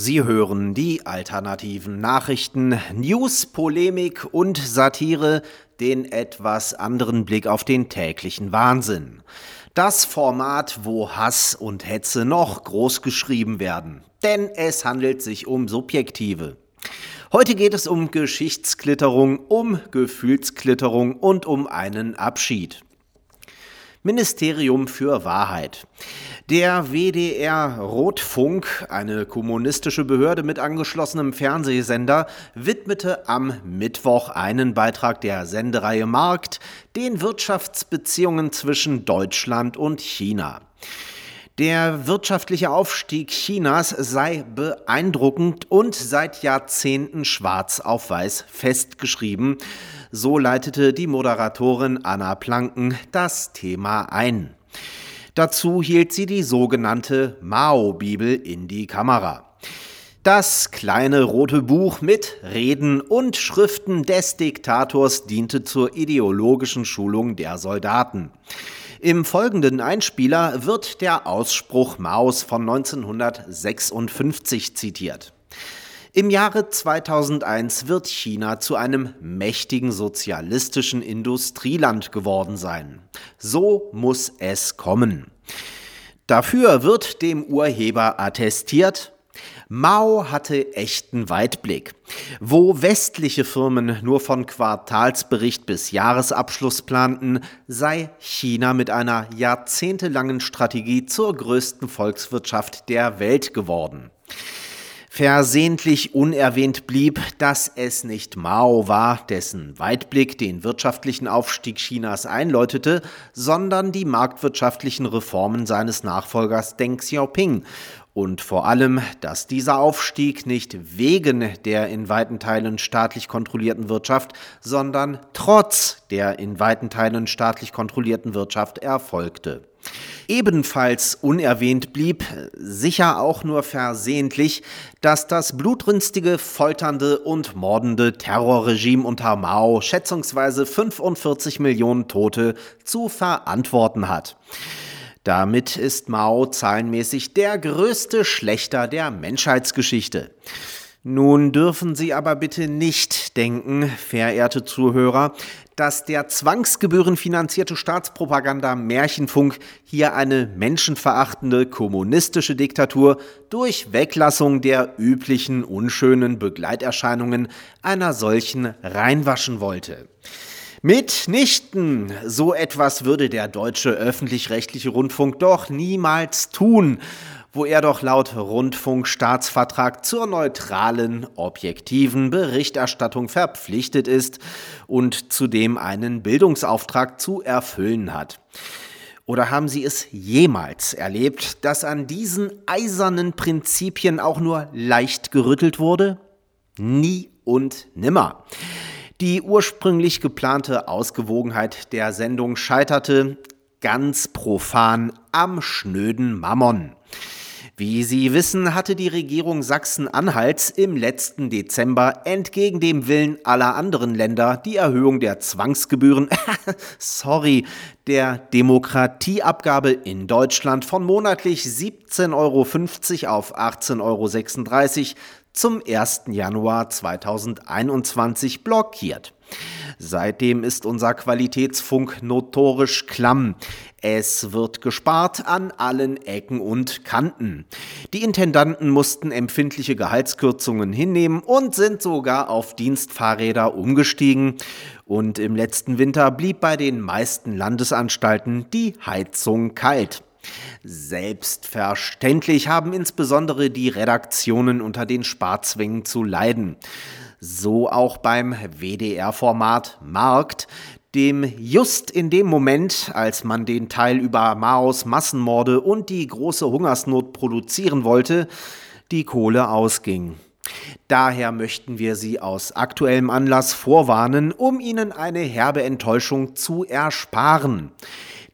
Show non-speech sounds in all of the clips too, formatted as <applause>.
Sie hören die alternativen Nachrichten, News, Polemik und Satire, den etwas anderen Blick auf den täglichen Wahnsinn. Das Format, wo Hass und Hetze noch groß geschrieben werden. Denn es handelt sich um Subjektive. Heute geht es um Geschichtsklitterung, um Gefühlsklitterung und um einen Abschied. Ministerium für Wahrheit. Der WDR Rotfunk, eine kommunistische Behörde mit angeschlossenem Fernsehsender, widmete am Mittwoch einen Beitrag der Sendereihe Markt den Wirtschaftsbeziehungen zwischen Deutschland und China. Der wirtschaftliche Aufstieg Chinas sei beeindruckend und seit Jahrzehnten schwarz auf weiß festgeschrieben. So leitete die Moderatorin Anna Planken das Thema ein. Dazu hielt sie die sogenannte Mao-Bibel in die Kamera. Das kleine rote Buch mit Reden und Schriften des Diktators diente zur ideologischen Schulung der Soldaten. Im folgenden Einspieler wird der Ausspruch Maus von 1956 zitiert. Im Jahre 2001 wird China zu einem mächtigen sozialistischen Industrieland geworden sein. So muss es kommen. Dafür wird dem Urheber attestiert, Mao hatte echten Weitblick. Wo westliche Firmen nur von Quartalsbericht bis Jahresabschluss planten, sei China mit einer jahrzehntelangen Strategie zur größten Volkswirtschaft der Welt geworden. Versehentlich unerwähnt blieb, dass es nicht Mao war, dessen Weitblick den wirtschaftlichen Aufstieg Chinas einläutete, sondern die marktwirtschaftlichen Reformen seines Nachfolgers Deng Xiaoping und vor allem, dass dieser Aufstieg nicht wegen der in weiten Teilen staatlich kontrollierten Wirtschaft, sondern trotz der in weiten Teilen staatlich kontrollierten Wirtschaft erfolgte. Ebenfalls unerwähnt blieb, sicher auch nur versehentlich, dass das blutrünstige, folternde und mordende Terrorregime unter Mao schätzungsweise 45 Millionen Tote zu verantworten hat. Damit ist Mao zahlenmäßig der größte Schlechter der Menschheitsgeschichte. Nun dürfen Sie aber bitte nicht denken, verehrte Zuhörer, dass der zwangsgebührenfinanzierte Staatspropaganda Märchenfunk hier eine menschenverachtende kommunistische Diktatur durch Weglassung der üblichen unschönen Begleiterscheinungen einer solchen reinwaschen wollte. Mitnichten. So etwas würde der deutsche öffentlich-rechtliche Rundfunk doch niemals tun, wo er doch laut Rundfunkstaatsvertrag zur neutralen, objektiven Berichterstattung verpflichtet ist und zudem einen Bildungsauftrag zu erfüllen hat. Oder haben Sie es jemals erlebt, dass an diesen eisernen Prinzipien auch nur leicht gerüttelt wurde? Nie und nimmer. Die ursprünglich geplante Ausgewogenheit der Sendung scheiterte ganz profan am schnöden Mammon. Wie Sie wissen, hatte die Regierung Sachsen-Anhalts im letzten Dezember entgegen dem Willen aller anderen Länder die Erhöhung der Zwangsgebühren, <laughs> sorry, der Demokratieabgabe in Deutschland von monatlich 17,50 Euro auf 18,36 Euro zum 1. Januar 2021 blockiert. Seitdem ist unser Qualitätsfunk notorisch klamm. Es wird gespart an allen Ecken und Kanten. Die Intendanten mussten empfindliche Gehaltskürzungen hinnehmen und sind sogar auf Dienstfahrräder umgestiegen. Und im letzten Winter blieb bei den meisten Landesanstalten die Heizung kalt. Selbstverständlich haben insbesondere die Redaktionen unter den Sparzwängen zu leiden. So auch beim WDR-Format Markt, dem just in dem Moment, als man den Teil über Maos Massenmorde und die große Hungersnot produzieren wollte, die Kohle ausging. Daher möchten wir Sie aus aktuellem Anlass vorwarnen, um Ihnen eine herbe Enttäuschung zu ersparen.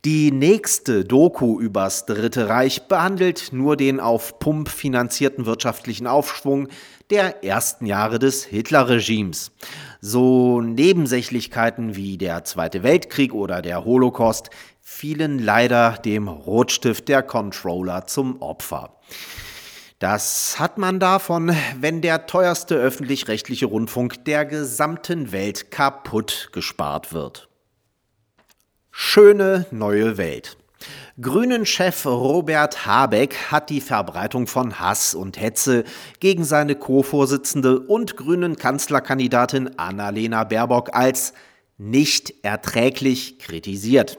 Die nächste Doku übers Dritte Reich behandelt nur den auf Pump finanzierten wirtschaftlichen Aufschwung der ersten Jahre des Hitlerregimes. So Nebensächlichkeiten wie der Zweite Weltkrieg oder der Holocaust fielen leider dem Rotstift der Controller zum Opfer. Das hat man davon, wenn der teuerste öffentlich-rechtliche Rundfunk der gesamten Welt kaputt gespart wird. Schöne neue Welt. Grünen-Chef Robert Habeck hat die Verbreitung von Hass und Hetze gegen seine Co-Vorsitzende und grünen Kanzlerkandidatin Annalena Baerbock als nicht erträglich kritisiert.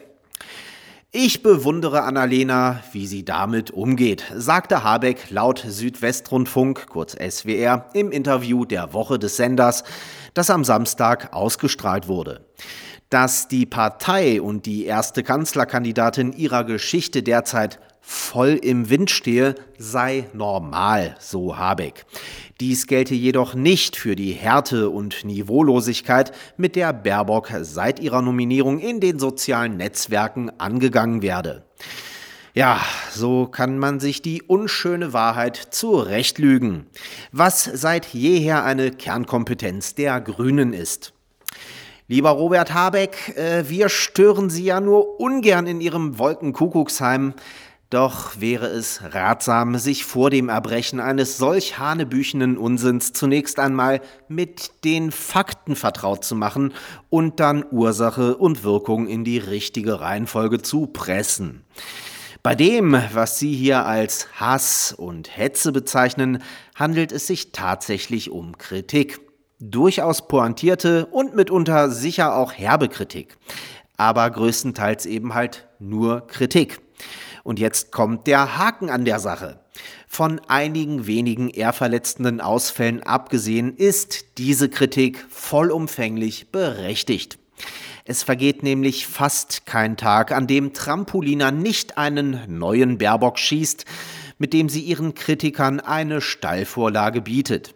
Ich bewundere Annalena, wie sie damit umgeht, sagte Habeck laut Südwestrundfunk, kurz SWR, im Interview der Woche des Senders, das am Samstag ausgestrahlt wurde dass die Partei und die erste Kanzlerkandidatin ihrer Geschichte derzeit voll im Wind stehe, sei normal, so Habeck. Dies gelte jedoch nicht für die Härte und Niveaulosigkeit, mit der Baerbock seit ihrer Nominierung in den sozialen Netzwerken angegangen werde. Ja, so kann man sich die unschöne Wahrheit zurechtlügen, was seit jeher eine Kernkompetenz der Grünen ist. Lieber Robert Habeck, äh, wir stören Sie ja nur ungern in Ihrem Wolkenkuckucksheim. Doch wäre es ratsam, sich vor dem Erbrechen eines solch hanebüchenen Unsinns zunächst einmal mit den Fakten vertraut zu machen und dann Ursache und Wirkung in die richtige Reihenfolge zu pressen. Bei dem, was Sie hier als Hass und Hetze bezeichnen, handelt es sich tatsächlich um Kritik durchaus pointierte und mitunter sicher auch herbe Kritik, aber größtenteils eben halt nur Kritik. Und jetzt kommt der Haken an der Sache. Von einigen wenigen ehrverletzenden Ausfällen abgesehen ist diese Kritik vollumfänglich berechtigt. Es vergeht nämlich fast kein Tag, an dem Trampolina nicht einen neuen Baerbock schießt, mit dem sie ihren Kritikern eine Stallvorlage bietet.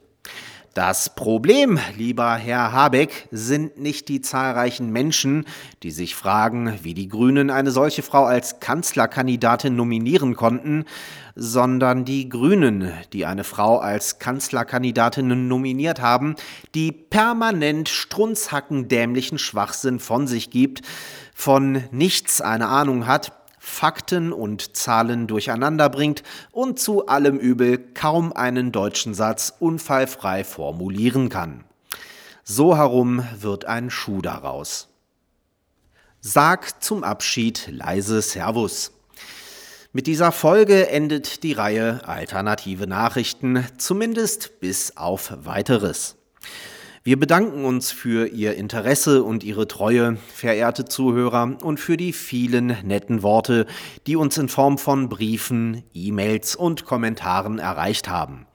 Das Problem, lieber Herr Habeck, sind nicht die zahlreichen Menschen, die sich fragen, wie die Grünen eine solche Frau als Kanzlerkandidatin nominieren konnten, sondern die Grünen, die eine Frau als Kanzlerkandidatin nominiert haben, die permanent strunzhackendämlichen Schwachsinn von sich gibt, von nichts eine Ahnung hat Fakten und Zahlen durcheinander bringt und zu allem Übel kaum einen deutschen Satz unfallfrei formulieren kann. So herum wird ein Schuh daraus. Sag zum Abschied leise Servus. Mit dieser Folge endet die Reihe Alternative Nachrichten, zumindest bis auf weiteres. Wir bedanken uns für Ihr Interesse und Ihre Treue, verehrte Zuhörer, und für die vielen netten Worte, die uns in Form von Briefen, E-Mails und Kommentaren erreicht haben.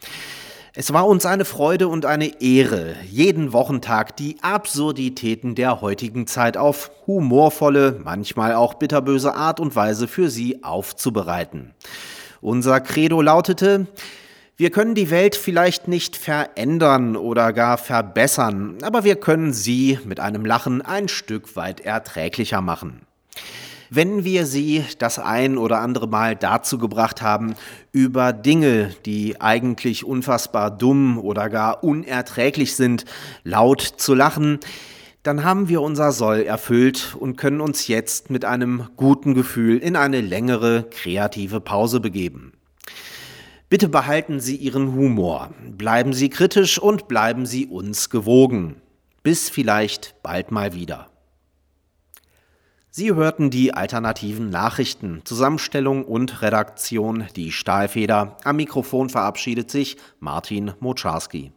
Es war uns eine Freude und eine Ehre, jeden Wochentag die Absurditäten der heutigen Zeit auf humorvolle, manchmal auch bitterböse Art und Weise für Sie aufzubereiten. Unser Credo lautete, wir können die Welt vielleicht nicht verändern oder gar verbessern, aber wir können sie mit einem Lachen ein Stück weit erträglicher machen. Wenn wir sie das ein oder andere Mal dazu gebracht haben, über Dinge, die eigentlich unfassbar dumm oder gar unerträglich sind, laut zu lachen, dann haben wir unser Soll erfüllt und können uns jetzt mit einem guten Gefühl in eine längere kreative Pause begeben. Bitte behalten Sie Ihren Humor, bleiben Sie kritisch und bleiben Sie uns gewogen. Bis vielleicht bald mal wieder. Sie hörten die alternativen Nachrichten, Zusammenstellung und Redaktion Die Stahlfeder. Am Mikrofon verabschiedet sich Martin Moczarski.